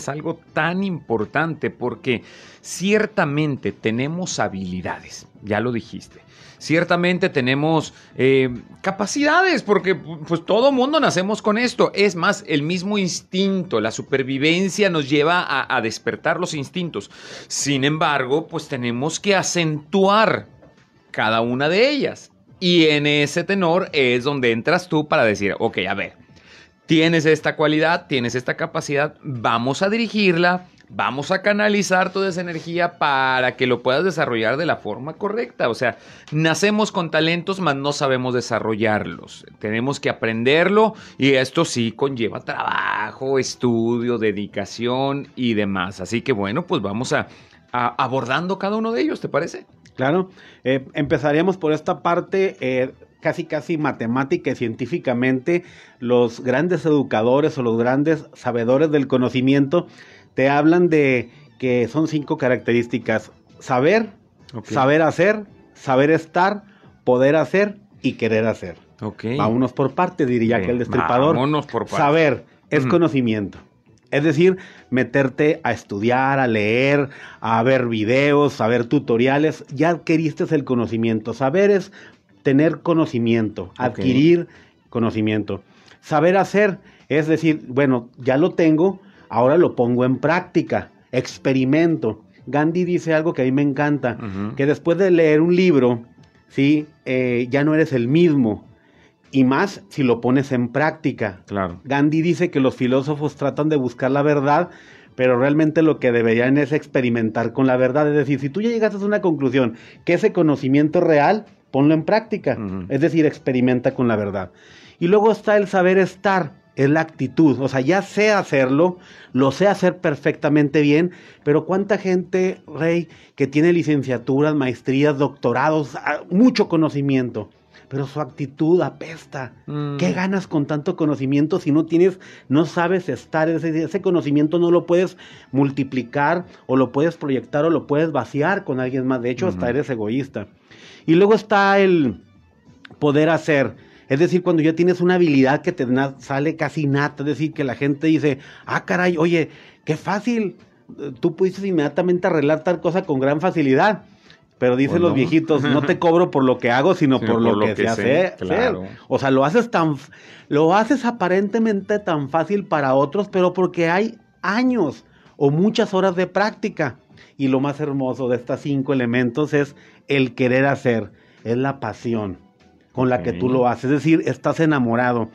Es algo tan importante porque ciertamente tenemos habilidades, ya lo dijiste. Ciertamente tenemos eh, capacidades, porque pues todo mundo nacemos con esto. Es más, el mismo instinto, la supervivencia nos lleva a, a despertar los instintos. Sin embargo, pues tenemos que acentuar cada una de ellas. Y en ese tenor es donde entras tú para decir, ok, a ver, tienes esta cualidad, tienes esta capacidad, vamos a dirigirla, vamos a canalizar toda esa energía para que lo puedas desarrollar de la forma correcta. O sea, nacemos con talentos, mas no sabemos desarrollarlos. Tenemos que aprenderlo y esto sí conlleva trabajo, estudio, dedicación y demás. Así que bueno, pues vamos a, a abordando cada uno de ellos, ¿te parece? Claro, eh, empezaríamos por esta parte eh, casi casi matemática y científicamente. Los grandes educadores o los grandes sabedores del conocimiento te hablan de que son cinco características. Saber, saber hacer, saber estar, poder hacer y querer hacer. Ok. Vámonos por parte, diría que el destripador. vámonos por partes. Saber es Ujú. conocimiento. Es decir, meterte a estudiar, a leer, a ver videos, a ver tutoriales. Ya adquiriste el conocimiento. Saber es tener conocimiento, adquirir conocimiento. Saber hacer es decir, bueno, ya lo tengo, ahora lo pongo en práctica, experimento. Gandhi dice algo que a mí me encanta, que después de leer un libro, ¿sí? Eh, ya no eres el mismo. Y más si lo pones en práctica. Claro. Gandhi dice que los filósofos tratan de buscar la verdad, pero realmente lo que deberían es experimentar con la verdad. Es decir, si tú ya llegaste a una conclusión que ese conocimiento es real, ponlo en práctica. Es decir, experimenta con la verdad. Y luego está el saber estar, es la actitud. O sea, ya sé hacerlo, lo sé hacer perfectamente bien, pero cuánta gente, Rey, que tiene licenciaturas, maestrías, doctorados, ah, mucho conocimiento, pero su actitud apesta. Mm. ¿Qué ganas con tanto conocimiento si no tienes, no sabes estar? Ese, ese conocimiento no lo puedes multiplicar o lo puedes proyectar o lo puedes vaciar con alguien más. De hecho, hasta eres egoísta. Y luego está el poder hacer. Es decir, cuando ya tienes una habilidad que te sale casi nata, es decir, que la gente dice, ah, caray, oye, qué fácil, tú pudiste inmediatamente arreglar tal cosa con gran facilidad. Pero dicen los viejitos, no te cobro por lo que hago, sino Sino por, lo, que, se sé, hace. claro. O sea, lo haces tan, lo haces aparentemente tan fácil para otros, pero porque hay años o muchas horas de práctica. Y lo más hermoso de estos cinco elementos es el querer hacer, es la pasión con la que tú lo haces, es decir, estás enamorado.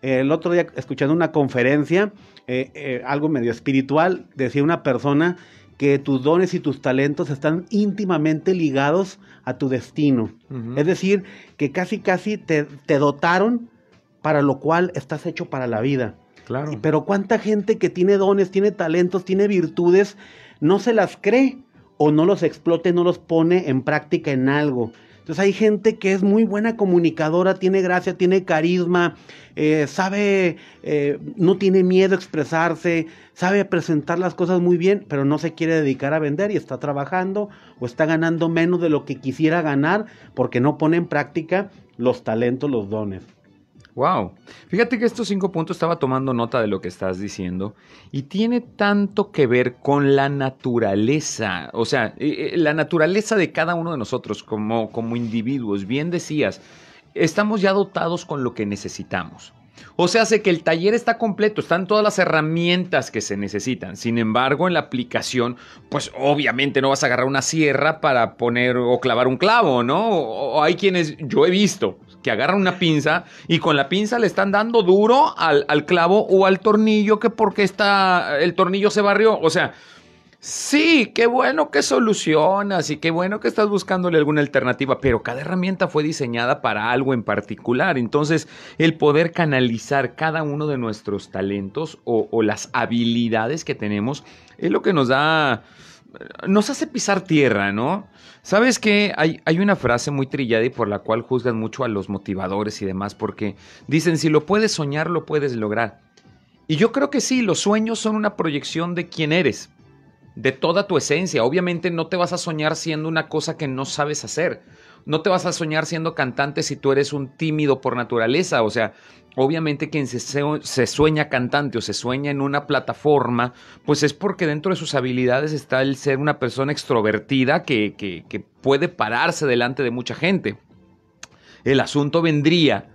El otro día, escuchando una conferencia, eh, eh, algo medio espiritual, decía una persona que tus dones y tus talentos están íntimamente ligados a tu destino. Es decir, que casi casi te, te dotaron para lo cual estás hecho para la vida. Claro. Pero cuánta gente que tiene dones, tiene talentos, tiene virtudes, no se las cree o no los explota no los pone en práctica en algo. Entonces hay gente que es muy buena comunicadora, tiene gracia, tiene carisma, eh, sabe, eh, no tiene miedo a expresarse, sabe presentar las cosas muy bien, pero no se quiere dedicar a vender y está trabajando o está ganando menos de lo que quisiera ganar porque no pone en práctica los talentos, los dones. Wow. Fíjate que estos cinco puntos estaba tomando nota de lo que estás diciendo y tiene tanto que ver con la naturaleza, o sea, eh, eh, la naturaleza de cada uno de nosotros como, como individuos. Bien decías, estamos ya dotados con lo que necesitamos. O sea, hace que el taller está completo, están todas las herramientas que se necesitan. Sin embargo, en la aplicación, pues obviamente no vas a agarrar una sierra para poner o clavar un clavo, ¿no? O, o hay quienes, yo he visto, que agarran una pinza y con la pinza le están dando duro al, al clavo o al tornillo que porque está, el tornillo se barrió. O sea, Sí, qué bueno que solucionas y qué bueno que estás buscándole alguna alternativa, pero cada herramienta fue diseñada para algo en particular. Entonces, el poder canalizar cada uno de nuestros talentos o, o las habilidades que tenemos es lo que nos da, nos hace pisar tierra, ¿no? ¿Sabes qué? Hay, hay una frase muy trillada y por la cual juzgan mucho a los motivadores y demás, porque dicen, si lo puedes soñar, lo puedes lograr. Y yo creo que sí, los sueños son una proyección de quién eres, de toda tu esencia. Obviamente no te vas a soñar siendo una cosa que no sabes hacer. No te vas a soñar siendo cantante si tú eres un tímido por naturaleza. O sea, obviamente quien se, se, sueña cantante o se sueña en una plataforma, pues es porque dentro de sus habilidades está el ser una persona extrovertida que, que, que puede pararse delante de mucha gente. El asunto vendría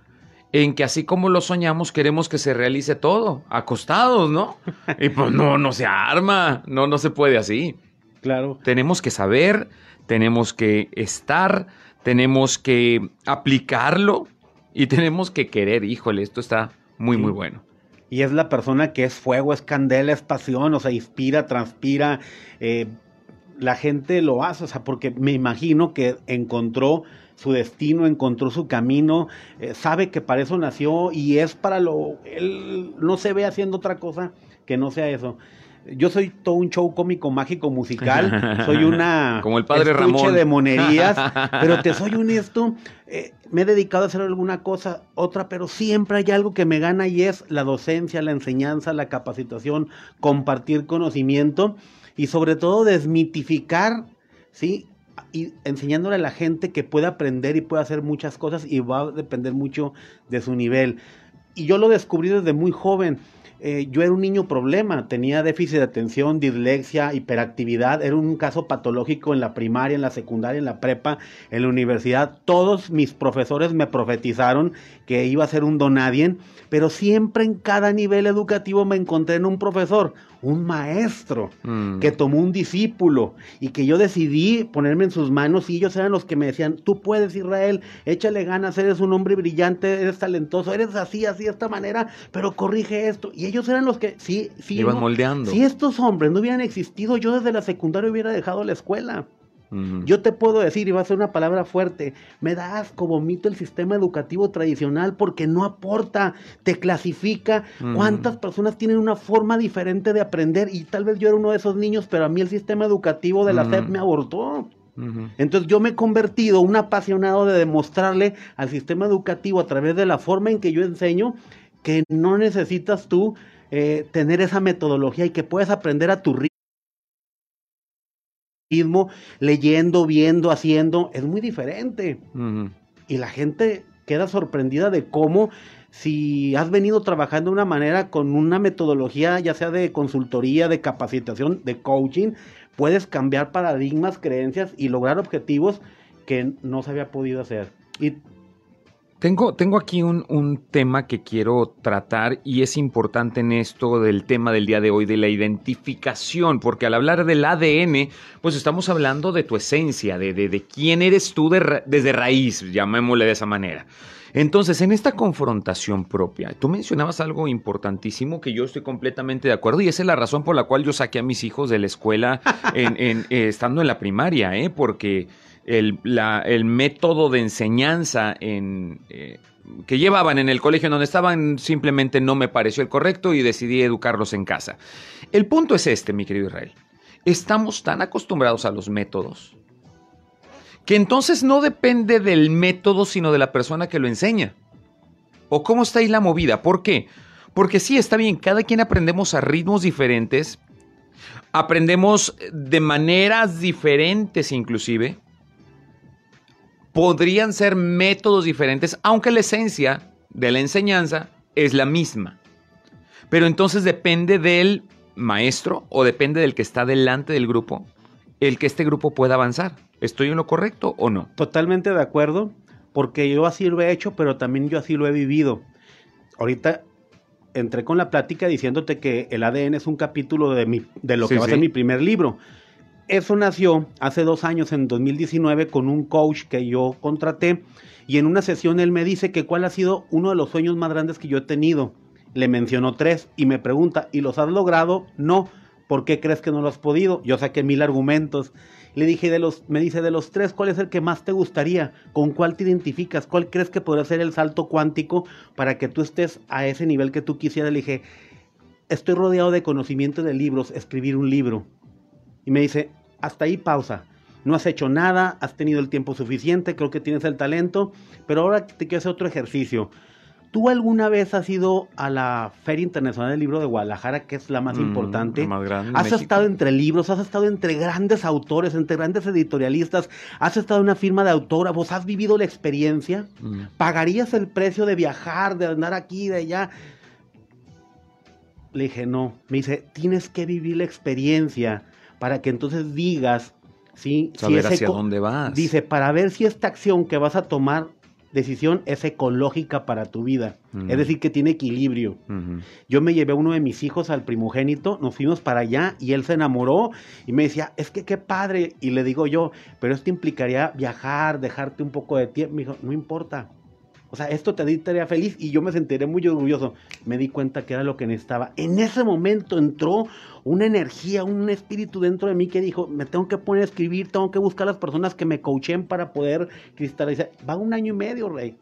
en que así como lo soñamos, queremos que se realice todo, acostados, ¿no? Y pues no, no se arma, no, no se puede así. Claro. Tenemos que saber, tenemos que estar, tenemos que aplicarlo y tenemos que querer. Híjole, esto está muy, muy bueno. Y es la persona que es fuego, es candela, es pasión, o sea, inspira, transpira. Eh, la gente lo hace, o sea, porque me imagino que encontró su destino, encontró su camino, eh, sabe que para eso nació y es para lo, él no se ve haciendo otra cosa que no sea eso. Yo soy todo un show cómico, mágico, musical. Soy una. Como el padre Ramón. de monerías. pero te soy honesto. Eh, me he dedicado a hacer alguna cosa, otra, pero siempre hay algo que me gana y es la docencia, la enseñanza, la capacitación, compartir conocimiento y sobre todo desmitificar, ¿sí? y enseñándole a la gente que puede aprender y puede hacer muchas cosas y va a depender mucho de su nivel. Y yo lo descubrí desde muy joven. Eh, yo era un niño problema, tenía déficit de atención, dislexia, hiperactividad, era un caso patológico en la primaria, en la secundaria, en la prepa, en la universidad. Todos mis profesores me profetizaron que iba a ser un donadien, pero siempre en cada nivel educativo me encontré en un profesor, un maestro, mm. que tomó un discípulo y que yo decidí ponerme en sus manos y ellos eran los que me decían, tú puedes Israel, échale ganas, eres un hombre brillante, eres talentoso, eres así, así, de esta manera, pero corrige esto. Y ellos eran los que, sí, sí. Iban moldeando. Si estos hombres no hubieran existido, yo desde la secundaria hubiera dejado la escuela. Yo te puedo decir, y va a ser una palabra fuerte, me da asco, vomito el sistema educativo tradicional porque no aporta, te clasifica. ¿Cuántas personas tienen una forma diferente de aprender? Y tal vez yo era uno de esos niños, pero a mí el sistema educativo de la SEP me abortó. Entonces yo me he convertido un apasionado de demostrarle al sistema educativo a través de la forma en que yo enseño que no necesitas tú eh, tener esa metodología y que puedes aprender a tu ritmo leyendo, viendo, haciendo, es muy diferente. Y la gente queda sorprendida de cómo si has venido trabajando de una manera con una metodología, ya sea de consultoría, de capacitación, de coaching, puedes cambiar paradigmas, creencias y lograr objetivos que no se había podido hacer. Y tengo, tengo aquí un, tema que quiero tratar y es importante en esto del tema del día de hoy, de la identificación, porque al hablar del ADN, pues estamos hablando de tu esencia, de, de, quién eres tú desde raíz, llamémosle de esa manera. Entonces, en esta confrontación propia, tú mencionabas algo importantísimo que yo estoy completamente de acuerdo y esa es la razón por la cual yo saqué a mis hijos de la escuela eh, estando en la primaria, ¿eh? porque el, el método de enseñanza en, eh, que llevaban en el colegio donde estaban simplemente no me pareció el correcto y decidí educarlos en casa. El punto es este, mi querido Israel. Estamos tan acostumbrados a los métodos que entonces no depende del método, sino de la persona que lo enseña. ¿O cómo está ahí la movida? ¿Por qué? Porque sí, está bien, cada quien aprendemos a ritmos diferentes, aprendemos de maneras diferentes inclusive, podrían ser métodos diferentes, aunque la esencia de la enseñanza es la misma. Pero entonces depende del maestro o depende del que está delante del grupo el que este grupo pueda avanzar. ¿Estoy en lo correcto o no? Totalmente de acuerdo, porque yo así lo he hecho, pero también yo así lo he vivido. Ahorita entré con la plática diciéndote que el ADN es un capítulo de, mi, de lo que va a ser mi primer libro. Eso nació hace dos años, en 2019, con un coach que yo contraté y en una sesión él me dice que cuál ha sido uno de los sueños más grandes que yo he tenido. Le mencionó tres y me pregunta, ¿y los has logrado? No. ¿Por qué crees que no lo has podido? Yo saqué mil argumentos. Le dije, de los, me dice, de los tres, ¿cuál es el que más te gustaría? ¿Con cuál te identificas? ¿Cuál crees que podría ser el salto cuántico para que tú estés a ese nivel que tú quisieras? Le dije, estoy rodeado de conocimiento de libros, escribir un libro. Y me dice, hasta ahí pausa. No has hecho nada, has tenido el tiempo suficiente, creo que tienes el talento, pero ahora te quiero hacer otro ejercicio. ¿Tú alguna vez has ido a la Feria Internacional del Libro de Guadalajara, que es la más Mm, importante? la más grande de has México. estado entre libros, has estado entre grandes autores, entre grandes editorialistas, has estado en una firma de autógrafos, has vivido la experiencia. Mm. ¿Pagarías el precio de viajar, de andar aquí, de allá? Le dije, no. Me dice, tienes que vivir la experiencia para que entonces digas, ¿sí? si Saber ese hacia dónde vas. Dice, para ver si esta acción que vas a tomar, decisión, es ecológica para tu vida. Ujú. Es decir, que tiene equilibrio. Yo me llevé a uno de mis hijos al primogénito, nos fuimos para allá y él se enamoró y me decía, es que qué padre. Y le digo yo, pero esto implicaría viajar, dejarte un poco de tiempo. Me dijo, no importa. O sea, esto te haría feliz y yo me sentiré muy orgulloso. Me di cuenta que era lo que necesitaba. En ese momento entró una energía, un espíritu dentro de mí que dijo, me tengo que poner a escribir, tengo que buscar las personas que me coachen para poder cristalizar. Va un año y medio, Rey.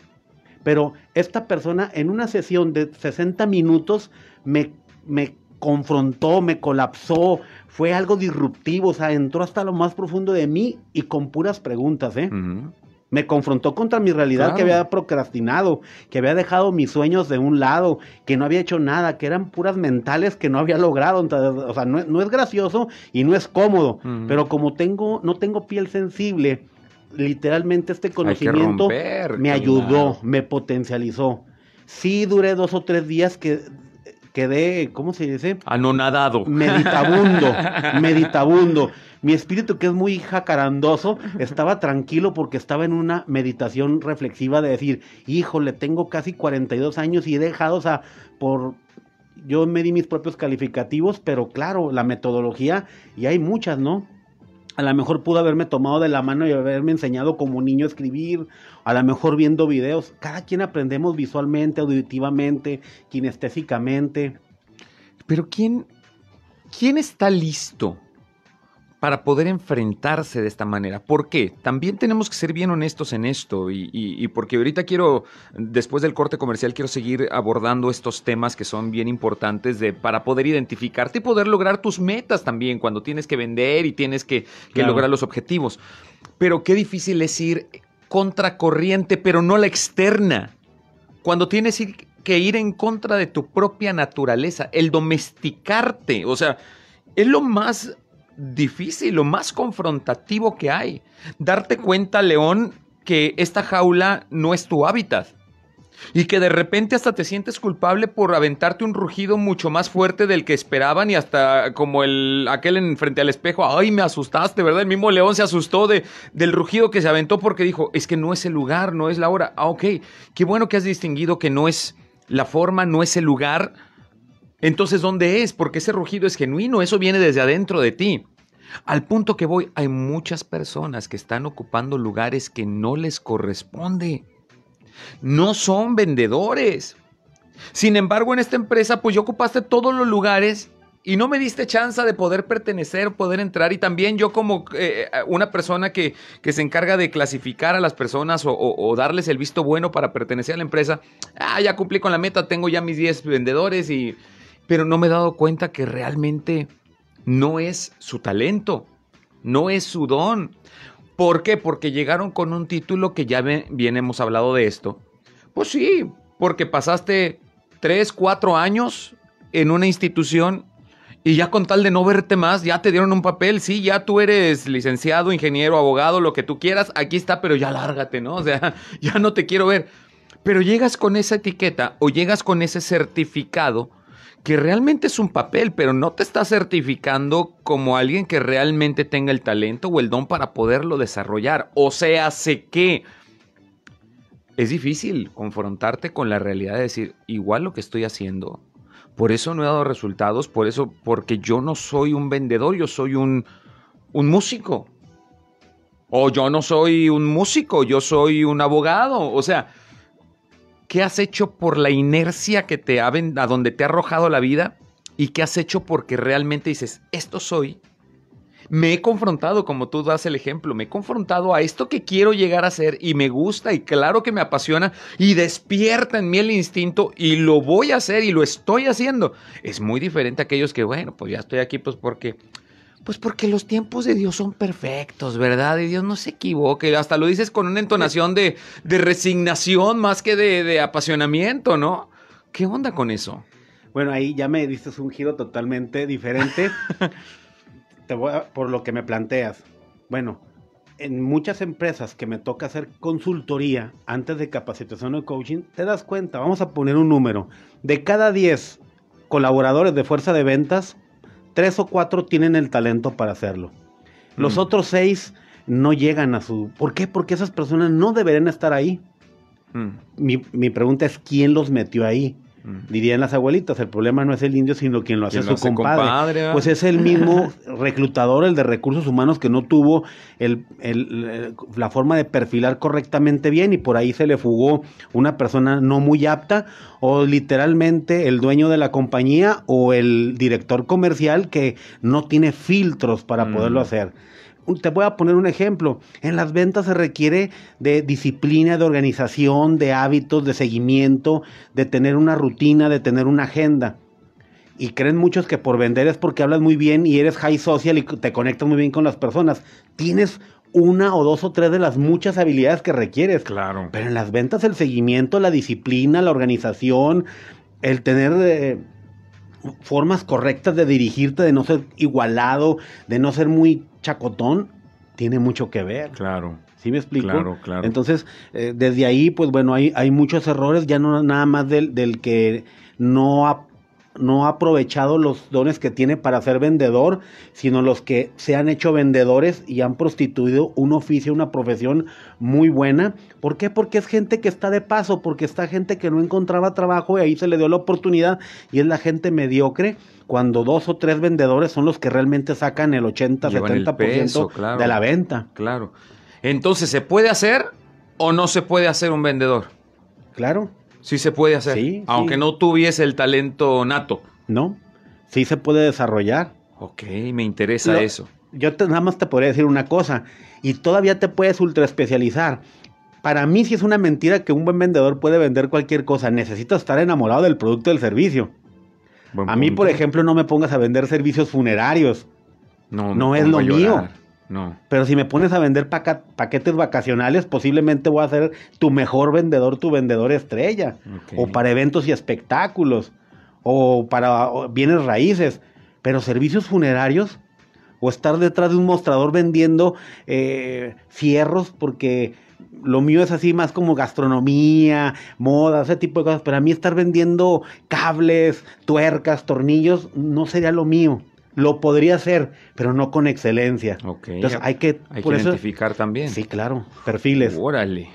Pero esta persona en una sesión de 60 minutos me, me confrontó, me colapsó, fue algo disruptivo, o sea, entró hasta lo más profundo de mí y con puras preguntas, ¿eh? Ujú. Me confrontó contra mi realidad que había procrastinado, que había dejado mis sueños de un lado, que no había hecho nada, que eran puras mentales que no había logrado. Entonces, o sea, no, es- no es gracioso y no es cómodo, pero como tengo, no tengo piel sensible, literalmente este conocimiento romper, me claro. ayudó, me potencializó. Sí duré dos o tres días que quedé, ¿cómo se dice? Anonadado. meditabundo, meditabundo. Mi espíritu, que es muy jacarandoso, estaba tranquilo porque estaba en una meditación reflexiva de decir, híjole, tengo casi 42 años y he dejado, o sea, por... Yo me di mis propios calificativos, pero claro, la metodología, y hay muchas, ¿no? A lo mejor pudo haberme tomado de la mano y haberme enseñado como niño a escribir, a lo mejor viendo videos. Cada quien aprendemos visualmente, auditivamente, kinestésicamente. Pero ¿quién, ¿quién está listo para poder enfrentarse de esta manera? ¿Por qué? También tenemos que ser bien honestos en esto y, y- y porque ahorita quiero, después del corte comercial, quiero seguir abordando estos temas que son bien importantes de, para poder identificarte y poder lograr tus metas también cuando tienes que vender y tienes que, que Claro. lograr los objetivos. Pero qué difícil es ir contracorriente, pero no la externa. Cuando tienes que ir en contra de tu propia naturaleza, el domesticarte, o sea, es lo más difícil, lo más confrontativo que hay. Darte cuenta, León, que esta jaula no es tu hábitat. Y que de repente hasta te sientes culpable por aventarte un rugido mucho más fuerte del que esperaban y hasta como el aquel en frente al espejo, ay, me asustaste, ¿verdad? El mismo león se asustó de, del rugido que se aventó porque dijo, es que no es el lugar, no es la hora. Ah, ok, qué bueno que has distinguido que no es la forma, no es el lugar. Entonces, ¿dónde es? Porque ese rugido es genuino, eso viene desde adentro de ti. Al punto que voy, hay muchas personas que están ocupando lugares que no les corresponde. No son vendedores. Sin embargo, en esta empresa, pues yo ocupaste todos los lugares y no me diste chance de poder pertenecer, poder entrar. Y también yo como eh, una persona que, que se encarga de clasificar a las personas o, o- darles el visto bueno para pertenecer a la empresa, ah, ya cumplí con la meta, tengo ya mis 10 vendedores y... Pero no me he dado cuenta que realmente no es su talento, no es su don. ¿Por qué? Porque llegaron con un título que ya bien hemos hablado de esto. Pues sí, porque pasaste 3, 4 años en una institución y ya con tal de no verte más, ya te dieron un papel, sí, ya tú eres licenciado, ingeniero, abogado, lo que tú quieras, aquí está, pero ya lárgate, ¿no? O sea, ya no te quiero ver. Pero llegas con esa etiqueta o llegas con ese certificado que realmente es un papel, pero no te está certificando como alguien que realmente tenga el talento o el don para poderlo desarrollar. O sea, sé que es difícil confrontarte con la realidad de decir, igual lo que estoy haciendo, por eso no he dado resultados, por eso, porque yo no soy un vendedor, yo soy un, un músico. O yo no soy un músico, yo soy un abogado. O sea, ¿qué has hecho por la inercia que te ha a donde te ha arrojado la vida? ¿Y qué has hecho porque realmente dices, esto soy? Me he confrontado, como tú das el ejemplo, me he confrontado a esto que quiero llegar a ser y me gusta y claro que me apasiona y despierta en mí el instinto y lo voy a hacer y lo estoy haciendo. Es muy diferente a aquellos que, bueno, pues ya estoy aquí pues porque Pues porque los tiempos de Dios son perfectos, ¿verdad? Y Dios no se equivoque. Hasta lo dices con una entonación de, de resignación más que de, de apasionamiento, ¿no? ¿Qué onda con eso? Bueno, ahí ya me diste un giro totalmente diferente. Te voy a- por lo que me planteas. Bueno, en muchas empresas que me toca hacer consultoría antes de capacitación o coaching, te das cuenta, vamos a poner un número. De cada 10 colaboradores de fuerza de ventas, 3 o 4 tienen el talento para hacerlo. Los Mm. otros 6 no llegan a su... ¿Por qué? Porque esas personas no deberían estar ahí. Mm, Mi, mi pregunta es, ¿quién los metió ahí? Dirían las abuelitas, el problema no es el indio, sino quien lo hace ¿Quién su lo hace compadre. Pues es el mismo reclutador, el de recursos humanos, que no tuvo el- el- el- la forma de perfilar correctamente bien y por ahí se le fugó una persona no muy apta o literalmente el dueño de la compañía o el director comercial que no tiene filtros para Mm. poderlo hacer. Te voy a poner un ejemplo. En las ventas se requiere de disciplina, de organización, de hábitos, de seguimiento, de tener una rutina, de tener una agenda. Y creen muchos que por vender es porque hablas muy bien y eres high social y te conectas muy bien con las personas. Tienes una o dos o tres de las muchas habilidades que requieres. Claro. Pero en las ventas el seguimiento, la disciplina, la organización, el tener eh, formas correctas de dirigirte, de no ser igualado, de no ser muy chacotón, tiene mucho que ver. Claro. ¿Sí me explico? Claro, claro. Entonces, eh, desde ahí, pues bueno, hay, hay muchos errores, ya no nada más del, del que no ha, no ha aprovechado los dones que tiene para ser vendedor, sino los que se han hecho vendedores y han prostituido un oficio, una profesión muy buena. ¿Por qué? Porque es gente que está de paso, porque está gente que no encontraba trabajo y ahí se le dio la oportunidad y es la gente mediocre. Cuando dos o tres vendedores son los que realmente sacan el 80, Llevan el 70% peso, claro. de la venta. Claro. Entonces, ¿se puede hacer o no se puede hacer un vendedor? Claro. Sí se puede hacer. Sí, aunque sí. no tuviese el talento nato. ¿no? Sí se puede desarrollar. Ok, me interesa Lo- eso. Yo te- nada más te podría decir una cosa, y todavía te puedes ultra especializar. Para mí sí es una mentira que un buen vendedor puede vender cualquier cosa. Necesitas estar enamorado del producto del servicio. Buen A mí, por ejemplo, no me pongas a vender servicios funerarios. no, no es lo llorar. No. Pero si me pones a vender paquetes vacacionales, posiblemente voy a ser tu mejor vendedor, tu vendedor estrella. O para eventos y espectáculos. O para bienes raíces. Pero servicios funerarios. O estar detrás de un mostrador vendiendo eh, fierros porque lo mío es así más como gastronomía, moda, ese tipo de cosas. Pero a mí estar vendiendo cables, tuercas, tornillos, no sería lo mío. Lo podría hacer, pero no con excelencia. Ok. Entonces hay que... Hay por que eso- identificar también. Sí, claro. Perfiles. Órale.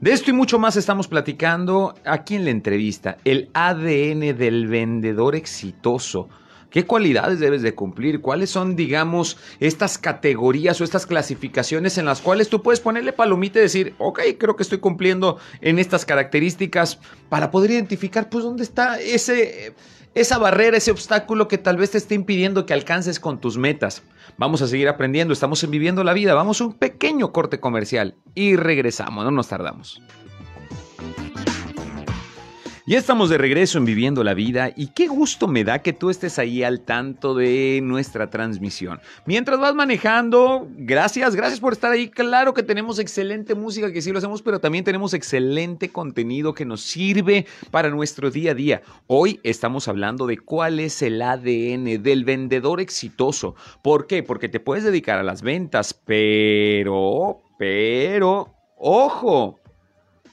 De esto y mucho más estamos platicando aquí en la entrevista. El ADN del vendedor exitoso. ¿Qué cualidades debes de cumplir? ¿Cuáles son, digamos, estas categorías o estas clasificaciones en las cuales tú puedes ponerle palomita y decir, ok, creo que estoy cumpliendo en estas características para poder identificar, pues, dónde está ese, esa barrera, ese obstáculo que tal vez te esté impidiendo que alcances con tus metas? Vamos a seguir aprendiendo, estamos en Viviendo la Vida, vamos a un pequeño corte comercial y regresamos, no nos tardamos. Ya estamos de regreso en Viviendo la Vida y qué gusto me da que tú estés ahí al tanto de nuestra transmisión. Mientras vas manejando, gracias, gracias por estar ahí. Claro que tenemos excelente música, que sí lo hacemos, pero también tenemos excelente contenido que nos sirve para nuestro día a día. Hoy estamos hablando de cuál es el ADN del vendedor exitoso. ¿Por qué? Porque te puedes dedicar a las ventas, pero, pero, ojo,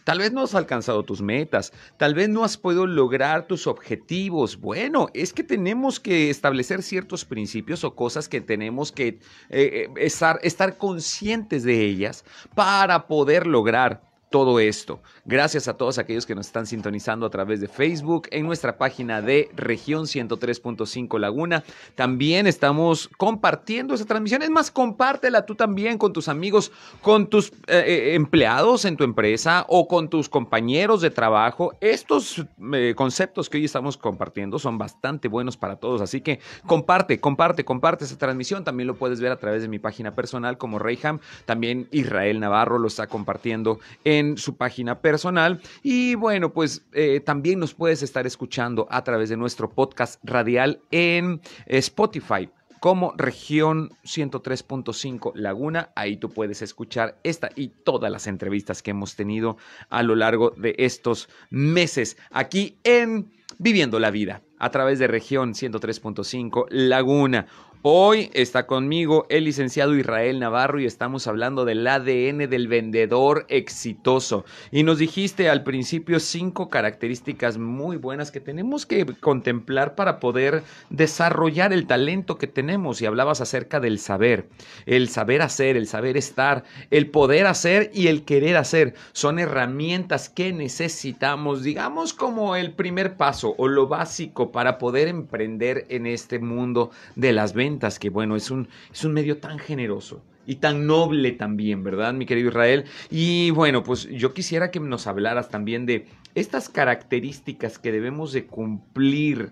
Tal vez no has alcanzado tus metas, tal vez no has podido lograr tus objetivos. Bueno, es que tenemos que establecer ciertos principios o cosas que tenemos que eh, eh, estar, estar conscientes de ellas para poder lograr todo esto. Gracias a todos aquellos que nos están sintonizando a través de Facebook, en nuestra página de región 103.5 Laguna. También estamos compartiendo esa transmisión. Es más, compártela tú también con tus amigos, con tus eh, eh, empleados en tu empresa o con tus compañeros de trabajo. Estos eh, conceptos que hoy estamos compartiendo son bastante buenos para todos. Así que comparte, comparte, comparte esa transmisión. También lo puedes ver a través de mi página personal como Reyham. También Israel Navarro lo está compartiendo en su página personal. Y bueno, pues eh, también nos puedes estar escuchando a través de nuestro podcast radial en Spotify como región 103.5 Laguna. Ahí tú puedes escuchar esta y todas las entrevistas que hemos tenido a lo largo de estos meses aquí en Viviendo la Vida a través de región 103.5 Laguna. Hoy está conmigo el licenciado Israel Navarro y estamos hablando del ADN del vendedor exitoso. Y nos dijiste al principio cinco características muy buenas que tenemos que contemplar para poder desarrollar el talento que tenemos. Y hablabas acerca del saber, el saber hacer, el saber estar, el poder hacer y el querer hacer. Son herramientas que necesitamos, digamos como el primer paso o lo básico para poder emprender en este mundo de las ventas que bueno, es un, es un medio tan generoso y tan noble también, ¿verdad, mi querido Israel? Y bueno, pues yo quisiera que nos hablaras también de estas características que debemos de cumplir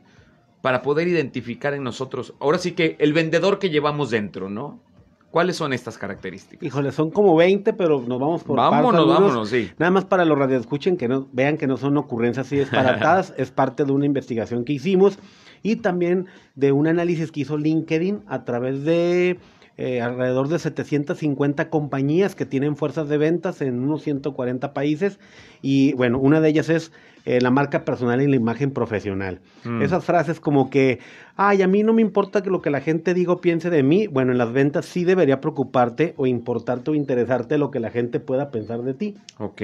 para poder identificar en nosotros, ahora sí que el vendedor que llevamos dentro, ¿no? ¿Cuáles son estas características? Híjole, son como 20, pero nos vamos por Vámonos, vámonos, sí. Nada más para los radioescuchen que no vean que no son ocurrencias así disparatadas, es parte de una investigación que hicimos y también de un análisis que hizo LinkedIn a través de eh, alrededor de 750 compañías que tienen fuerzas de ventas en unos 140 países y bueno, una de ellas es eh, la marca personal y la imagen profesional. Mm. Esas frases como que, ay, a mí no me importa que lo que la gente diga o piense de mí, bueno, en las ventas sí debería preocuparte o importarte o interesarte lo que la gente pueda pensar de ti. Ok.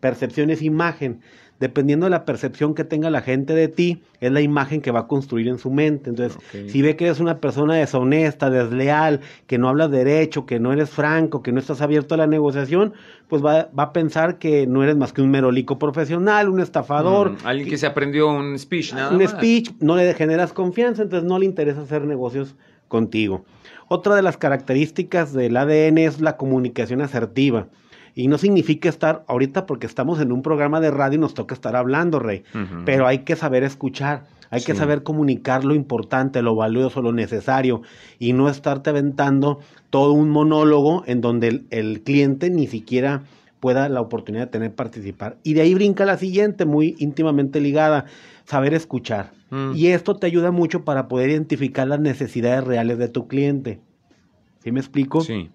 Percepción es imagen dependiendo de la percepción que tenga la gente de ti, es la imagen que va a construir en su mente. Entonces, si ve que eres una persona deshonesta, desleal, que no hablas derecho, que no eres franco, que no estás abierto a la negociación, pues va, a pensar que no eres más que un merolico profesional, un estafador. Mm, alguien que, se aprendió un speech, nada Un speech, no le generas confianza, entonces no le interesa hacer negocios contigo. Otra de las características del ADN es la comunicación asertiva. Y no significa estar ahorita porque estamos en un programa de radio y nos toca estar hablando, Rey. Pero hay que saber escuchar. Hay que saber comunicar lo importante, lo valioso, lo necesario y no estarte aventando todo un monólogo en donde el, cliente ni siquiera pueda la oportunidad de tener participar. Y de ahí brinca la siguiente, muy íntimamente ligada, saber escuchar. Mm. Y esto te ayuda mucho para poder identificar las necesidades reales de tu cliente. ¿Sí me explico? Sí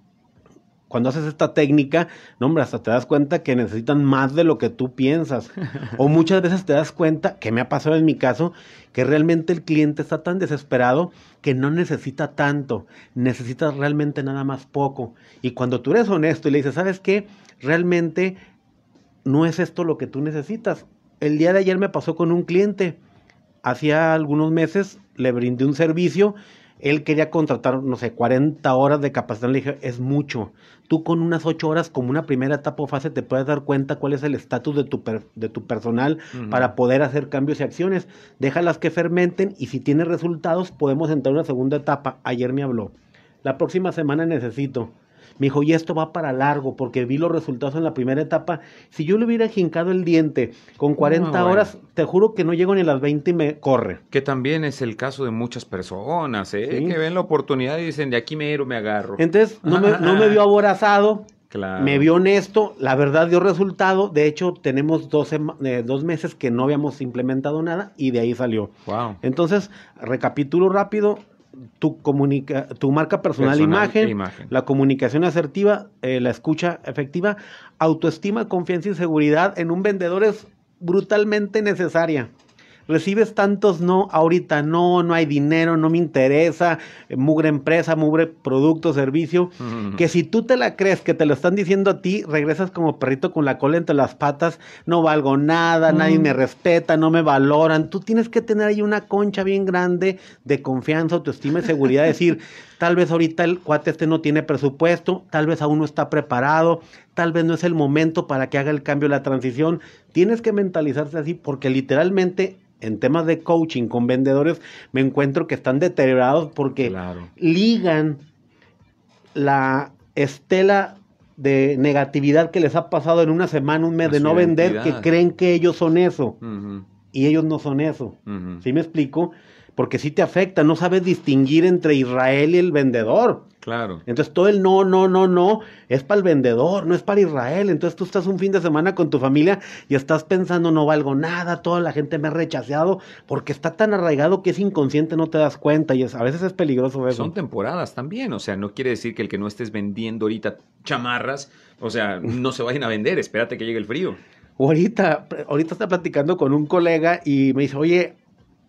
cuando haces esta técnica, no, hombre, hasta te das cuenta que necesitan más de lo que tú piensas. o muchas veces te das cuenta, que me ha pasado en mi caso, que realmente el cliente está tan desesperado que no necesita tanto, necesita realmente nada más poco. Y cuando tú eres honesto y le dices, ¿sabes qué? Realmente no es esto lo que tú necesitas. El día de ayer me pasó con un cliente. Hacía algunos meses le brindé un servicio él quería contratar, no sé, 40 horas de capacidad. Le dije, es mucho. Tú con unas 8 horas, como una primera etapa o fase, te puedes dar cuenta cuál es el estatus de tu, de tu personal para poder hacer cambios y acciones. Déjalas que fermenten y si tiene resultados, podemos entrar a una segunda etapa. Ayer me habló. La próxima semana necesito. Me dijo, y esto va para largo, porque vi los resultados en la primera etapa. Si yo le hubiera jincado el diente con 40 ah, horas, te juro que no llego ni a las 20 y me corre. Que también es el caso de muchas personas, ¿eh? que ven la oportunidad y dicen, de aquí me, me agarro. Entonces, no me, no me vio aborazado, Me vio honesto, la verdad dio resultado. De hecho, tenemos eh, dos meses que no habíamos implementado nada y de ahí salió. Wow. Entonces, recapitulo rápido tu, comunica, tu marca personal, imagen, la comunicación asertiva, eh, la escucha efectiva, autoestima, confianza y seguridad en un vendedor es brutalmente necesaria recibes tantos no, ahorita no, no hay dinero, no me interesa, eh, mugre empresa, mugre producto, servicio, que si tú te la crees que te lo están diciendo a ti, regresas como perrito con la cola entre las patas, no valgo nada, nadie me respeta, no me valoran. Tú tienes que tener ahí una concha bien grande de confianza, autoestima y seguridad, decir, tal vez ahorita el cuate este no tiene presupuesto, tal vez aún no está preparado, tal vez no es el momento para que haga el cambio, la transición. Tienes que mentalizarse así porque literalmente en temas de coaching con vendedores me encuentro que están deteriorados porque ligan la estela de negatividad que les ha pasado en una semana, un mes de no vender, que creen que ellos son eso. Y ellos no son eso. ¿Sí me explico? Porque sí te afecta, no sabes distinguir entre Israel y el vendedor. Claro. Entonces todo el no, no, no, no es para el vendedor, no es para Israel. Entonces tú estás un fin de semana con tu familia y estás pensando no valgo nada, toda la gente me ha rechazado porque está tan arraigado que es inconsciente, no te das cuenta y a veces es peligroso eso. Son temporadas también, o sea, no quiere decir que el que no estés vendiendo ahorita chamarras, o sea, no se vayan a vender, espérate que llegue el frío. Ahorita, ahorita está platicando con un colega y me dice, oye,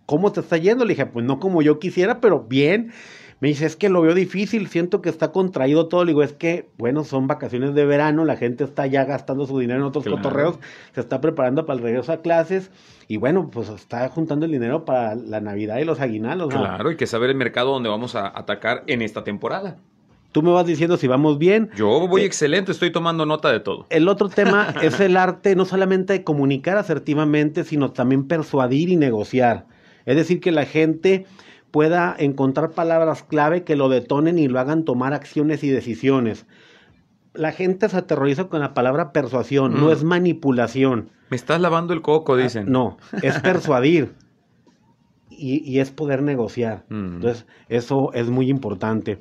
¿cómo te está yendo? Le dije, pues no como yo quisiera, pero bien. Me dice, es que lo veo difícil, siento que está contraído todo. Le digo, es que, bueno, son vacaciones de verano, la gente está ya gastando su dinero en otros cotorreos, se está preparando para el regreso a clases y bueno, pues está juntando el dinero para la Navidad y los aguinaldos. Claro, hay que saber el mercado donde vamos a atacar en esta temporada. Tú me vas diciendo si vamos bien. Yo voy eh, excelente, estoy tomando nota de todo. El otro tema es el arte no solamente de comunicar asertivamente, sino también persuadir y negociar. Es decir, que la gente pueda encontrar palabras clave que lo detonen y lo hagan tomar acciones y decisiones. La gente se aterroriza con la palabra persuasión, no mm. es manipulación. Me estás lavando el coco, ah, dicen. no, es persuadir. y, es poder negociar. Mm. Entonces, eso es muy importante.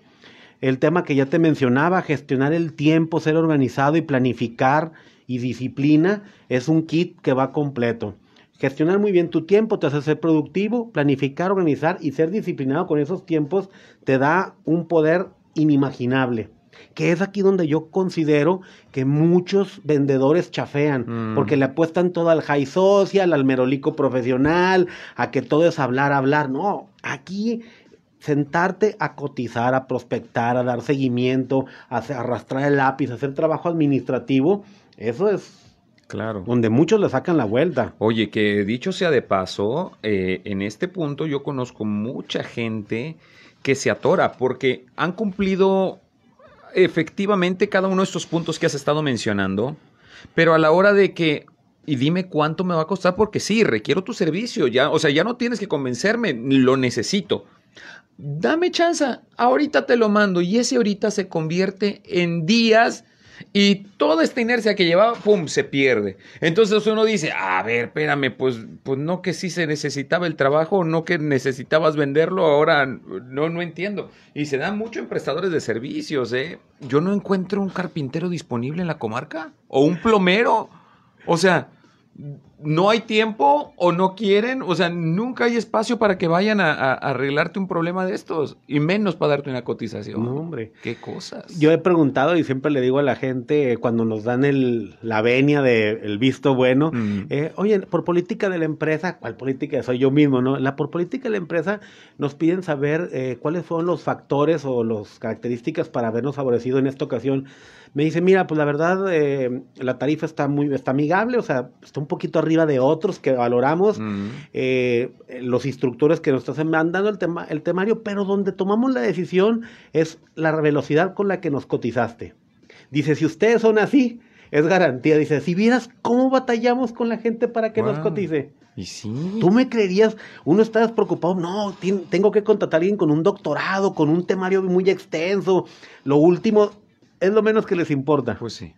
El tema que ya te mencionaba, gestionar el tiempo, ser organizado y planificar y disciplina, es un kit que va completo. Gestionar muy bien tu tiempo te hace ser productivo, planificar, organizar y ser disciplinado con esos tiempos te da un poder inimaginable. Que es aquí donde yo considero que muchos vendedores chafean, mm. porque le apuestan todo al high social, al merolico profesional, a que todo es hablar, hablar. No, aquí sentarte a cotizar, a prospectar, a dar seguimiento, a arrastrar el lápiz, a hacer trabajo administrativo, eso es Claro. Donde muchos le sacan la vuelta. Oye, que dicho sea de paso, eh, en este punto yo conozco mucha gente que se atora porque han cumplido efectivamente cada uno de estos puntos que has estado mencionando, pero a la hora de que y dime cuánto me va a costar porque sí, requiero tu servicio, ya, o sea, ya no tienes que convencerme, lo necesito. Dame chance, ahorita te lo mando y ese ahorita se convierte en días y toda esta inercia que llevaba, ¡pum!, se pierde. Entonces uno dice, a ver, espérame, pues, pues no que sí se necesitaba el trabajo, no que necesitabas venderlo, ahora no, no entiendo. Y se dan mucho en prestadores de servicios, ¿eh? Yo no encuentro un carpintero disponible en la comarca, o un plomero. O sea, no hay tiempo o no quieren, o sea, nunca hay espacio para que vayan a, arreglarte un problema de estos y menos para darte una cotización. No, hombre. Qué cosas. Yo he preguntado y siempre le digo a la gente cuando nos dan el, la venia del visto bueno, mm. eh, oye, por política de la empresa, ¿cuál política? Soy yo mismo, ¿no? La por política de la empresa nos piden saber eh, cuáles fueron los factores o las características para habernos favorecido en esta ocasión me dice, mira, pues la verdad, eh, la tarifa está muy, está amigable, o sea, está un poquito arriba de otros que valoramos, eh, los instructores que nos están mandando el, tema, el temario, pero donde tomamos la decisión es la velocidad con la que nos cotizaste. Dice, si ustedes son así, es garantía. Dice, si vieras cómo batallamos con la gente para que nos cotice. Y sí. Tú me creerías, uno está preocupado, no, tengo que contratar a alguien con un doctorado, con un temario muy extenso. Lo último, es lo menos que les importa. Pues sí.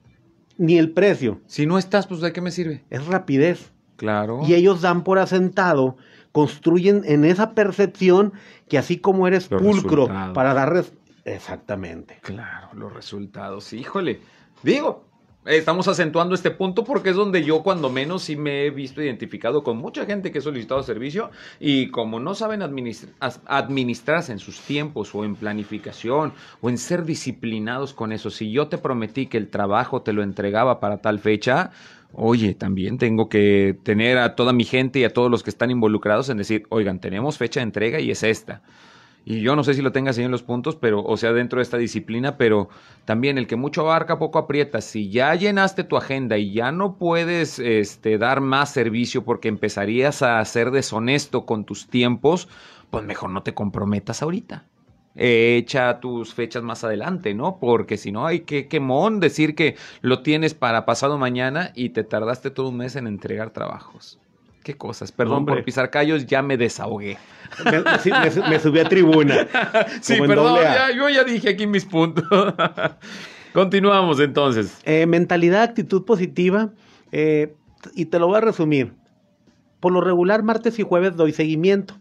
Ni el precio. Si no estás, pues ¿de qué me sirve? Es rapidez. Claro. Y ellos dan por asentado, construyen en esa percepción que así como eres pulcro para darles... Exactamente. Claro, los resultados. Híjole. Digo, Estamos acentuando este punto porque es donde yo cuando menos sí me he visto identificado con mucha gente que ha solicitado servicio y como no saben administrarse en sus tiempos o en planificación o en ser disciplinados con eso, si yo te prometí que el trabajo te lo entregaba para tal fecha, oye, también tengo que tener a toda mi gente y a todos los que están involucrados en decir, oigan, tenemos fecha de entrega y es esta. Y yo no sé si lo tengas ahí en los puntos, pero, o sea, dentro de esta disciplina, pero también el que mucho abarca, poco aprieta. Si ya llenaste tu agenda y ya no puedes este, dar más servicio porque empezarías a ser deshonesto con tus tiempos, pues mejor no te comprometas ahorita. Echa tus fechas más adelante, ¿no? Porque si no, hay que quemón decir que lo tienes para pasado mañana y te tardaste todo un mes en entregar trabajos. Qué cosas. Perdón por pisar callos, ya me desahogué. Me, subí a tribuna. sí, perdón, yo ya dije aquí mis puntos. Continuamos entonces. Eh, mentalidad, actitud positiva. Eh, y te lo voy a resumir. por lo regular martes y jueves doy seguimiento.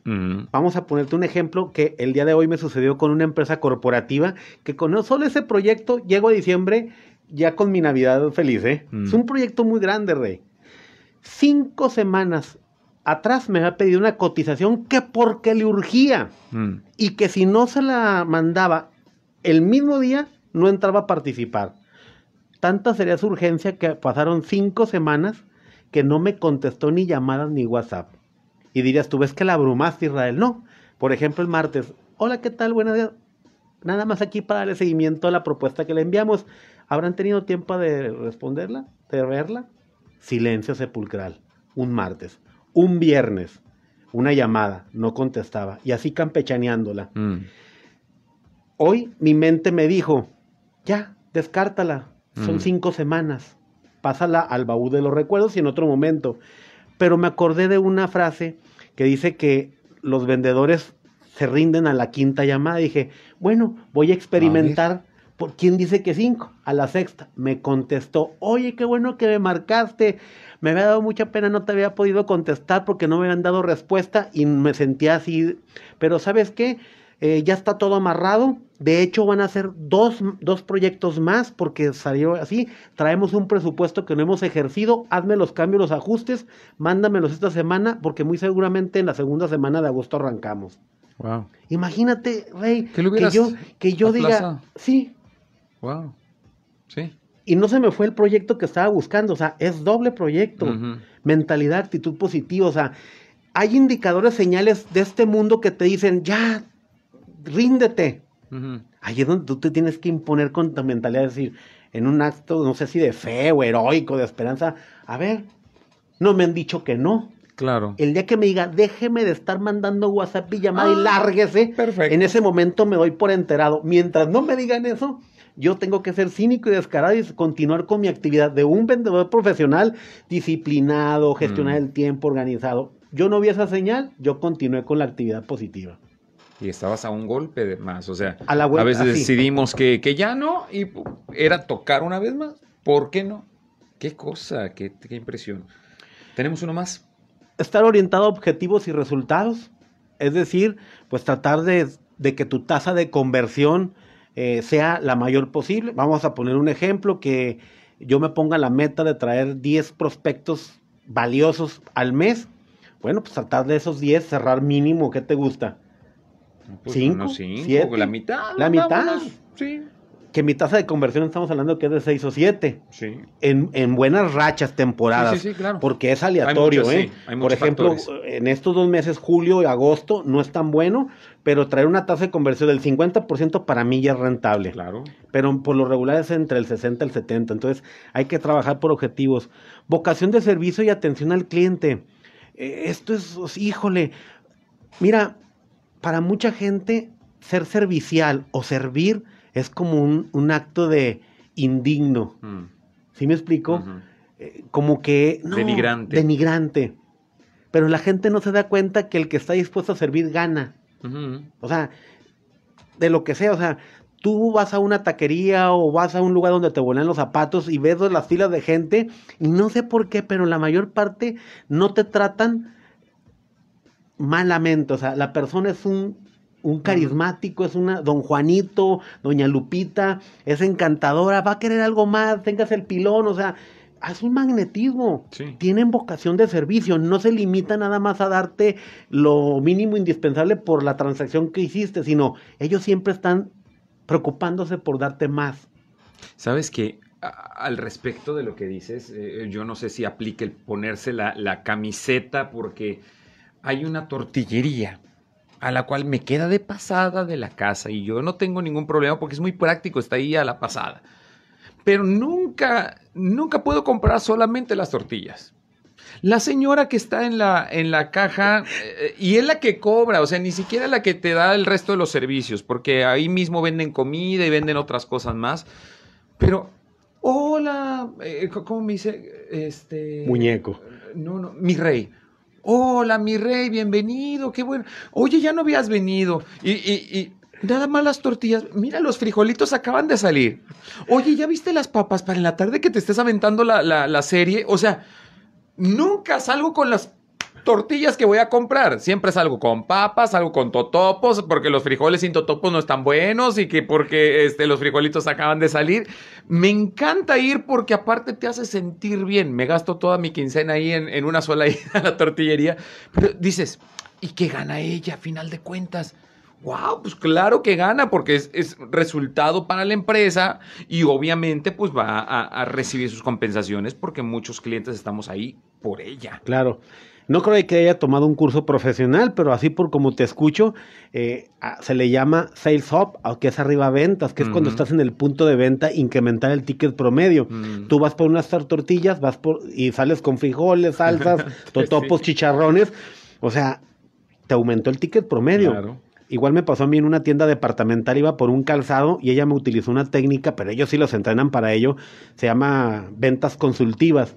Vamos a ponerte un ejemplo que el día de hoy me sucedió con una empresa corporativa que con solo ese proyecto llego a diciembre ya con mi Navidad feliz, ¿eh? Es un proyecto muy grande, Rey. Cinco semanas atrás me había pedido una cotización que porque le urgía Mm. y que si no se la mandaba el mismo día, no entraba a participar. Tanta sería su urgencia que pasaron cinco semanas que no me contestó ni llamadas ni WhatsApp. Y dirías, tú ves que la abrumaste, Israel. No. Por ejemplo, el martes, hola, ¿qué tal? Buenos días. Nada más aquí para darle seguimiento a la propuesta que le enviamos. ¿Habrán tenido tiempo de responderla? ¿De verla? Silencio sepulcral. Un martes. Un viernes. Una llamada. No contestaba. Y así campechaneándola. Mm. Hoy mi mente me dijo, ya, descártala. Son Mm. cinco semanas. Pásala al baúl de los recuerdos y en otro momento. Pero me acordé de una frase que dice que los vendedores se rinden a la quinta llamada. dije, bueno, voy a experimentar. ¿Por quién dice que cinco? A la sexta. Me contestó, oye, qué bueno que me marcaste. Me había dado mucha pena, no te había podido contestar porque no me habían dado respuesta y me sentía así. Pero ¿sabes qué? Eh, ya está todo amarrado. De hecho, van a ser dos, dos proyectos más porque salió así. Traemos un presupuesto que no hemos ejercido. Hazme los cambios, los ajustes. Mándamelos esta semana porque muy seguramente en la segunda semana de agosto arrancamos. Wow. Imagínate, Rey, Que yo, que yo diga, sí, Wow. Sí. y no se me fue el proyecto que estaba buscando, o sea, es doble proyecto. Mentalidad, actitud positiva, o sea, hay indicadores, señales de este mundo que te dicen, ya, ríndete. Ujú. Ahí es donde tú te tienes que imponer con tu mentalidad, es decir, en un acto, no sé si de fe o heroico, de esperanza, a ver, no me han dicho que no. Claro. El día que me diga, déjeme de estar mandando WhatsApp y llamada y Ah, lárguese, perfecto. en ese momento me doy por enterado. Mientras no me digan eso, yo tengo que ser cínico y descarado y continuar con mi actividad de un vendedor profesional, disciplinado, gestionar Mm. el tiempo, organizado. Yo no vi esa señal, yo continué con la actividad positiva. Y estabas a un golpe de más. O sea, A la vuelta, veces así. decidimos que, que ya no y era tocar una vez más. ¿Por qué no? Qué cosa, qué, qué impresión. Tenemos uno más. estar orientado a objetivos y resultados, es decir, pues tratar de, de que tu tasa de conversión eh, sea la mayor posible. Vamos a poner un ejemplo, que yo me ponga la meta de traer 10 prospectos valiosos al mes. Bueno, pues tratar de esos 10 cerrar mínimo, ¿qué te gusta? Pues Cinco, unos cinco, siete. la mitad. La mitad. Sí, Que mi tasa de conversión estamos hablando que es de 6 o 7, sí. en, en buenas rachas temporadas. Sí, sí, claro. Porque es aleatorio, muchos, ¿eh? sí, hay Por muchos ejemplo, factores. en estos dos meses, julio y agosto, no es tan bueno, pero traer una tasa de conversión del 50% para mí ya es rentable. Claro. Pero por lo regular es entre el 60 y el 70. Entonces hay que trabajar por objetivos. Vocación de servicio y atención al cliente. Eh, esto es, híjole, mira, para mucha gente ser servicial o servir es como un, un acto de indigno. Mm. ¿Sí me explico? Eh, como que... no, Denigrante. Denigrante. Pero la gente no se da cuenta que el que está dispuesto a servir gana. O sea, de lo que sea, o sea, tú vas a una taquería o vas a un lugar donde te vuelan los zapatos y ves las filas de gente y no sé por qué, pero la mayor parte no te tratan malamente, o sea, la persona es un, un carismático, es una don Juanito, doña Lupita, es encantadora, va a querer algo más, tengas el pilón, o sea, es un magnetismo. Sí. Tienen vocación de servicio, no se limita nada más a darte lo mínimo indispensable por la transacción que hiciste, sino ellos siempre están preocupándose por darte más. Sabes que al respecto de lo que dices, eh, yo no sé si aplique el ponerse la, la camiseta porque hay una tortillería a la cual me queda de pasada de la casa y yo no tengo ningún problema porque es muy práctico, está ahí a la pasada. Pero nunca, nunca puedo comprar solamente las tortillas. La señora que está en la, en la caja eh, y es la que cobra, o sea, ni siquiera la que te da el resto de los servicios, porque ahí mismo venden comida y venden otras cosas más. Pero, hola, eh, ¿cómo me dice? Este. Muñeco. No, no, mi rey. Hola, mi rey, bienvenido, qué bueno. Oye, ya no habías venido. Y, y, y nada más las tortillas. Mira, los frijolitos acaban de salir. Oye, ¿ya viste las papas para en la tarde que te estés aventando la, la, la serie? O sea, nunca salgo con las tortillas que voy a comprar. Siempre es algo con papas, algo con totopos, porque los frijoles sin totopos no están buenos y que porque este, los frijolitos acaban de salir. Me encanta ir porque aparte te hace sentir bien. Me gasto toda mi quincena ahí en, en una sola ida a la tortillería. Pero dices, ¿y qué gana ella a final de cuentas? Wow, pues claro que gana porque es, es, resultado para la empresa y obviamente pues va a recibir sus compensaciones porque muchos clientes estamos ahí por ella. Claro. No creo que haya tomado un curso profesional, pero así por como te escucho, eh, se le llama Sales Up, que es arriba ventas, que es uh -huh. cuando estás en el punto de venta, incrementar el ticket promedio. Uh -huh. Tú vas por unas tortillas, vas por y sales con frijoles, salsas, totopos, sí. chicharrones. O sea, te aumentó el ticket promedio. Claro. Igual me pasó a mí en una tienda departamental, iba por un calzado y ella me utilizó una técnica, pero ellos sí los entrenan para ello, se llama ventas consultivas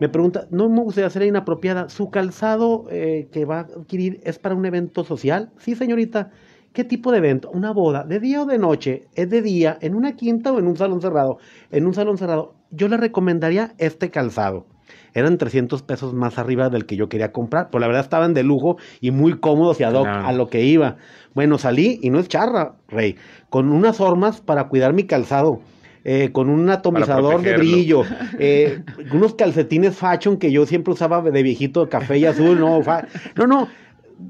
me pregunta, no me gustaría ser inapropiada, ¿su calzado eh, que va a adquirir es para un evento social? Sí, señorita. ¿Qué tipo de evento? ¿Una boda? ¿De día o de noche? ¿Es de día? ¿En una quinta o en un salón cerrado? En un salón cerrado. Yo le recomendaría este calzado. Eran 300 pesos más arriba del que yo quería comprar, pero la verdad estaban de lujo y muy cómodos y ad hoc claro. a lo que iba. Bueno, salí y no es charra, Rey, con unas formas para cuidar mi calzado eh, con un atomizador de brillo, eh, unos calcetines fashion que yo siempre usaba de viejito, café y azul, no, no, no.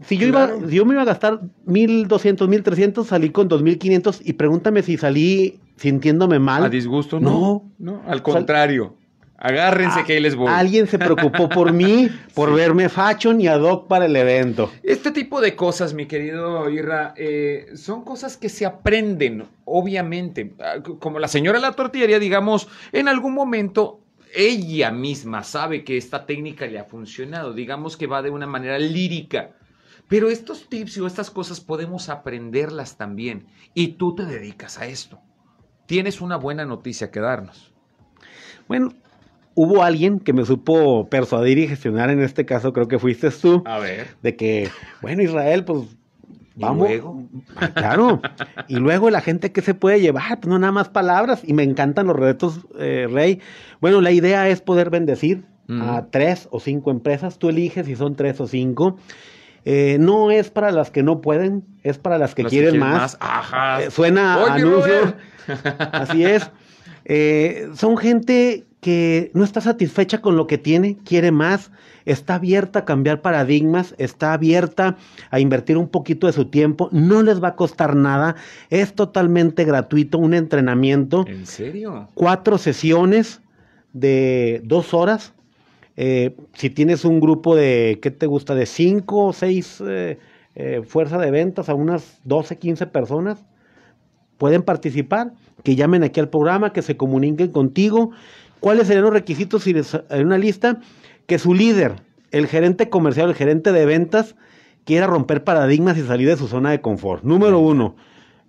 Si yo, claro. iba, si yo me iba a gastar 1200, 1300, salí con 2500 y pregúntame si salí sintiéndome mal. ¿A disgusto? No, no, no al contrario. Agárrense a, que ahí les voy. Alguien se preocupó por mí, por sí. verme fashion y ad hoc para el evento. Este tipo de cosas, mi querido Irra, eh, son cosas que se aprenden, obviamente. Como la señora de la tortillería, digamos, en algún momento ella misma sabe que esta técnica le ha funcionado. Digamos que va de una manera lírica. Pero estos tips o estas cosas podemos aprenderlas también. Y tú te dedicas a esto. Tienes una buena noticia que darnos. Bueno, hubo alguien que me supo persuadir y gestionar, en este caso creo que fuiste tú. A ver. De que, bueno, Israel, pues vamos. ¿Y luego? Claro. y luego la gente que se puede llevar, pues no nada más palabras. Y me encantan los retos, eh, Rey. Bueno, la idea es poder bendecir mm. a tres o cinco empresas. Tú eliges si son tres o cinco. Eh, no es para las que no pueden, es para las que, las quieren, que quieren, más. más. Ajá. Eh, suena Oye, anuncio. Así es. Son gente que no está satisfecha con lo que tiene, quiere más, está abierta a cambiar paradigmas, está abierta a invertir un poquito de su tiempo, no les va a costar nada, es totalmente gratuito, un entrenamiento. ¿En serio? Cuatro sesiones de dos horas. Eh, si tienes un grupo de, ¿qué te gusta? De cinco o seis eh, eh, fuerzas de ventas a unas 12, 15 personas, pueden participar, que llamen aquí al programa, que se comuniquen contigo. ¿Cuáles serían los requisitos si hay una lista? Que su líder, el gerente comercial, el gerente de ventas, quiera romper paradigmas y salir de su zona de confort. Número uno.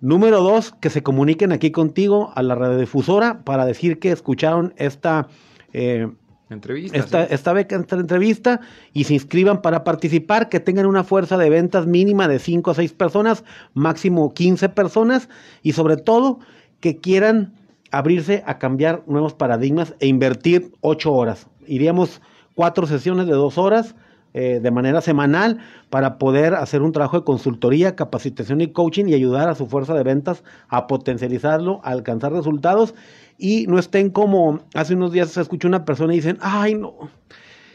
Número dos, que se comuniquen aquí contigo a la radiodifusora para decir que escucharon esta, eh, entrevista, esta, ¿sí? esta, beca, esta entrevista y se inscriban para participar, que tengan una fuerza de ventas mínima de 5 a 6 personas, máximo 15 personas y sobre todo que quieran abrirse a cambiar nuevos paradigmas e invertir ocho horas. Iríamos cuatro sesiones de dos horas eh, de manera semanal para poder hacer un trabajo de consultoría, capacitación y coaching y ayudar a su fuerza de ventas a potencializarlo, a alcanzar resultados y no estén como hace unos días se escuchó una persona y dicen, ay no,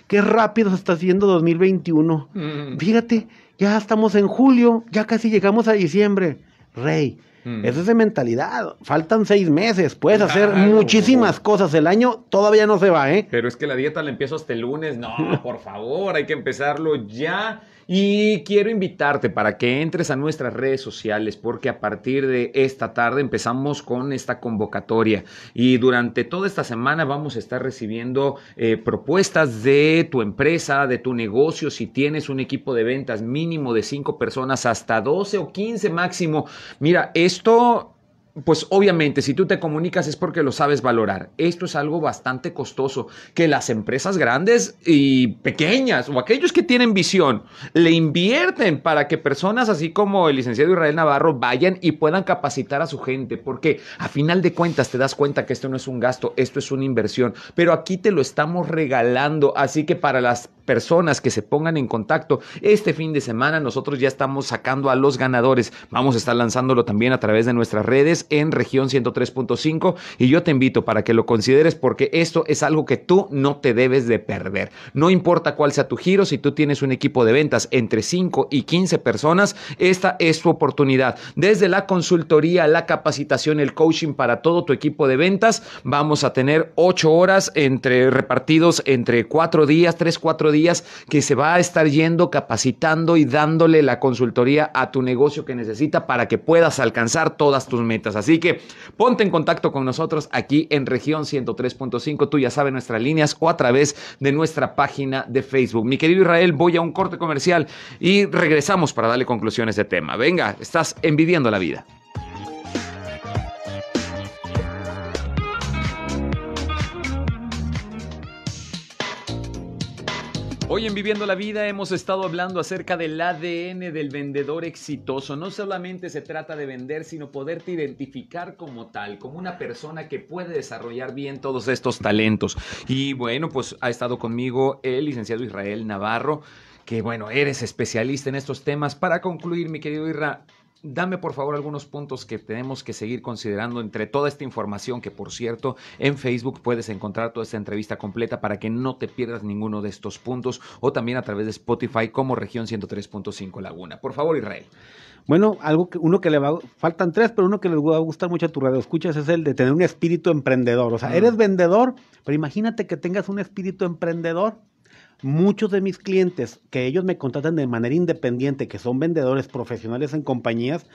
qué rápido se está haciendo 2021. Mm. Fíjate, ya estamos en julio, ya casi llegamos a diciembre. Rey, Mm. Eso es de mentalidad. Faltan seis meses. Puedes claro. hacer muchísimas cosas. El año todavía no se va, ¿eh? Pero es que la dieta la empiezo hasta el lunes. No, por favor, hay que empezarlo ya. Y quiero invitarte para que entres a nuestras redes sociales porque a partir de esta tarde empezamos con esta convocatoria y durante toda esta semana vamos a estar recibiendo eh, propuestas de tu empresa, de tu negocio, si tienes un equipo de ventas mínimo de 5 personas hasta 12 o 15 máximo. Mira, esto pues obviamente si tú te comunicas es porque lo sabes valorar. Esto es algo bastante costoso que las empresas grandes y pequeñas o aquellos que tienen visión le invierten para que personas así como el licenciado Israel Navarro vayan y puedan capacitar a su gente porque a final de cuentas te das cuenta que esto no es un gasto, esto es una inversión, pero aquí te lo estamos regalando, así que para las personas que se pongan en contacto este fin de semana, nosotros ya estamos sacando a los ganadores. Vamos a estar lanzándolo también a través de nuestras redes en región 103.5 y yo te invito para que lo consideres porque esto es algo que tú no te debes de perder. No importa cuál sea tu giro, si tú tienes un equipo de ventas entre 5 y 15 personas, esta es tu oportunidad. Desde la consultoría, la capacitación, el coaching para todo tu equipo de ventas, vamos a tener 8 horas entre repartidos entre 4 días, 3, 4 días que se va a estar yendo capacitando y dándole la consultoría a tu negocio que necesita para que puedas alcanzar todas tus metas. Así que ponte en contacto con nosotros aquí en región 103.5. Tú ya sabes nuestras líneas o a través de nuestra página de Facebook. Mi querido Israel, voy a un corte comercial y regresamos para darle conclusiones de tema. Venga, estás envidiando la vida. Hoy en Viviendo la Vida hemos estado hablando acerca del ADN del vendedor exitoso. No solamente se trata de vender, sino poderte identificar como tal, como una persona que puede desarrollar bien todos estos talentos. Y bueno, pues ha estado conmigo el licenciado Israel Navarro, que bueno, eres especialista en estos temas. Para concluir, mi querido Israel, Dame por favor algunos puntos que tenemos que seguir considerando entre toda esta información que por cierto en Facebook puedes encontrar toda esta entrevista completa para que no te pierdas ninguno de estos puntos o también a través de Spotify como región 103.5 Laguna. Por favor Israel. Bueno, algo que uno que le va, faltan tres, pero uno que les va a gustar mucho a tu radio escuchas es el de tener un espíritu emprendedor. O sea, eres vendedor, pero imagínate que tengas un espíritu emprendedor muchos de mis clientes que ellos me contratan de manera independiente, que son vendedores profesionales en compañías,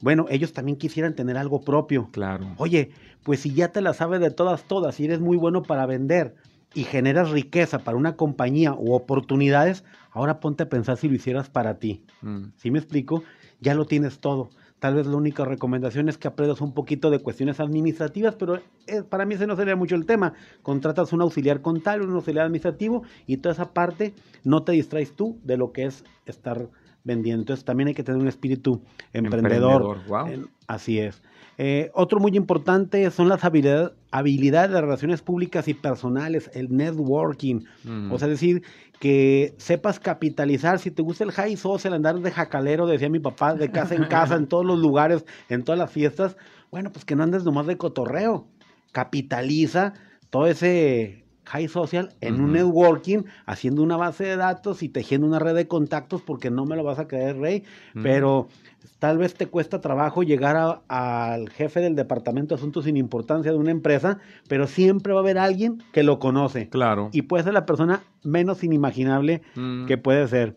bueno, ellos también quisieran tener algo propio. Claro. Oye, pues si ya te la sabes de todas, todas, y eres muy bueno para vender y generas riqueza para una compañía u oportunidades, ahora ponte a pensar si lo hicieras para ti. Mm. ¿Sí me explico? Ya lo tienes todo. Tal vez la única recomendación es que aprendas un poquito de cuestiones administrativas, pero eh, para mí ese no sería mucho el tema. Contratas un auxiliar contable, un auxiliar administrativo y toda esa parte no te distraes tú de lo que es estar vendiendo. Entonces también hay que tener un espíritu emprendedor. así es. Eh, otro muy importante son las habilidades, habilidades de relaciones públicas y personales, el networking. Mm. O sea, decir, que sepas capitalizar. Si te gusta el high social, andar de jacalero, decía mi papá, de casa en casa, en todos los lugares, en todas las fiestas, bueno, pues que no andes nomás de cotorreo. Capitaliza todo ese high social en un networking, haciendo una base de datos y tejiendo una red de contactos, porque no me lo vas a creer, Rey, pero tal vez te cuesta trabajo llegar al jefe del departamento de asuntos sin importancia de una empresa, pero siempre va a haber alguien que lo conoce. Claro. Y puede ser la persona menos inimaginable que puede ser.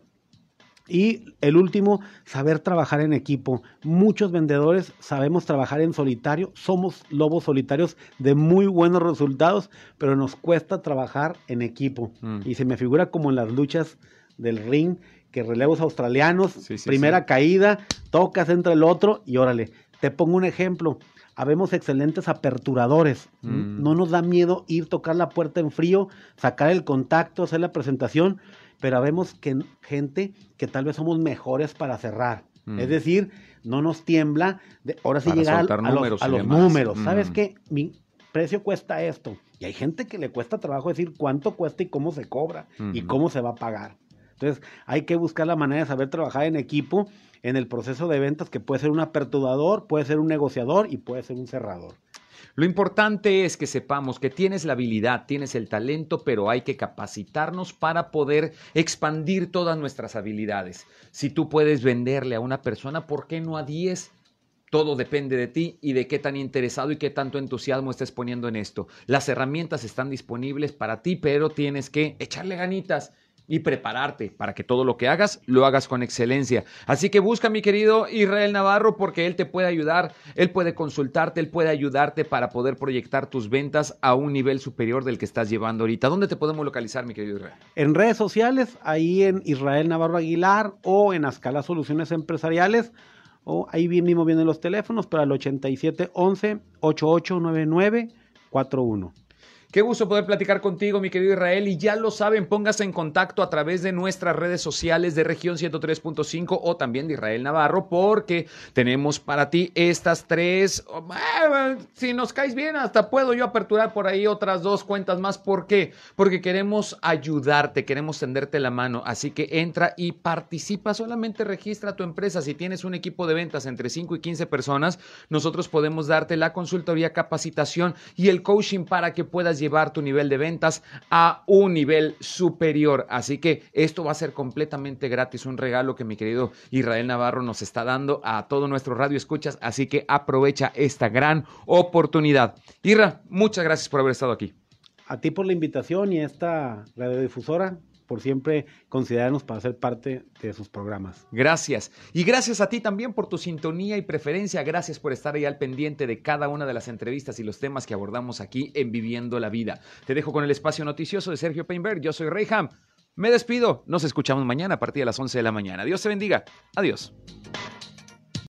Y el último, saber trabajar en equipo. Muchos vendedores sabemos trabajar en solitario, somos lobos solitarios de muy buenos resultados, pero nos cuesta trabajar en equipo. Mm. Y se me figura como en las luchas del ring, que relevos australianos, primera caída, tocas entre el otro y órale. Te pongo un ejemplo. Habemos excelentes aperturadores. Mm. No nos da miedo ir, tocar la puerta en frío, sacar el contacto, hacer la presentación pero vemos que gente que tal vez somos mejores para cerrar. Mm. Es decir, no nos tiembla, de, ahora sí llegar a, números los, números. ¿Sabes mm. qué? Mi precio cuesta esto. Y hay gente que le cuesta trabajo decir cuánto cuesta y cómo se cobra y cómo se va a pagar. Entonces, hay que buscar la manera de saber trabajar en equipo en el proceso de ventas, que puede ser un aperturador, puede ser un negociador y puede ser un cerrador. Lo importante es que sepamos que tienes la habilidad, tienes el talento, pero hay que capacitarnos para poder expandir todas nuestras habilidades. Si tú puedes venderle a una persona, ¿por qué no a 10? Todo depende de ti y de qué tan interesado y qué tanto entusiasmo estés poniendo en esto. Las herramientas están disponibles para ti, pero tienes que echarle ganitas y prepararte para que todo lo que hagas lo hagas con excelencia. Así que busca mi querido Israel Navarro porque él te puede ayudar, él puede consultarte, él puede ayudarte para poder proyectar tus ventas a un nivel superior del que estás llevando ahorita. ¿Dónde te podemos localizar, mi querido Israel? En redes sociales, ahí en Israel Navarro Aguilar o en Ascala Soluciones Empresariales o ahí mismo vienen los teléfonos para el 8711 8899 41. Qué gusto poder platicar contigo, mi querido Israel. Y ya lo saben, póngase en contacto a través de nuestras redes sociales de región 103.5 o también de Israel Navarro, porque tenemos para ti estas tres. Eh, si nos caes bien, hasta puedo yo aperturar por ahí otras dos cuentas más. ¿Por qué? Porque queremos ayudarte, queremos tenderte la mano. Así que entra y participa. Solamente registra tu empresa. Si tienes un equipo de ventas entre 5 y 15 personas, nosotros podemos darte la consultoría, capacitación y el coaching para que puedas tu nivel de ventas a un nivel superior. Así que esto va a ser completamente gratis, un regalo que mi querido Israel Navarro nos está dando a todo nuestro radio escuchas. Así que aprovecha esta gran oportunidad. Irra, muchas gracias por haber estado aquí. A ti por la invitación y a esta radiodifusora por siempre considerarnos para ser parte de sus programas. Gracias. Y gracias a ti también por tu sintonía y preferencia. Gracias por estar ahí al pendiente de cada una de las entrevistas y los temas que abordamos aquí en Viviendo la Vida. Te dejo con el espacio noticioso de Sergio Peinberg. Yo soy Reyham. Me despido. Nos escuchamos mañana a partir de las 11 de la mañana. Dios te bendiga. Adiós.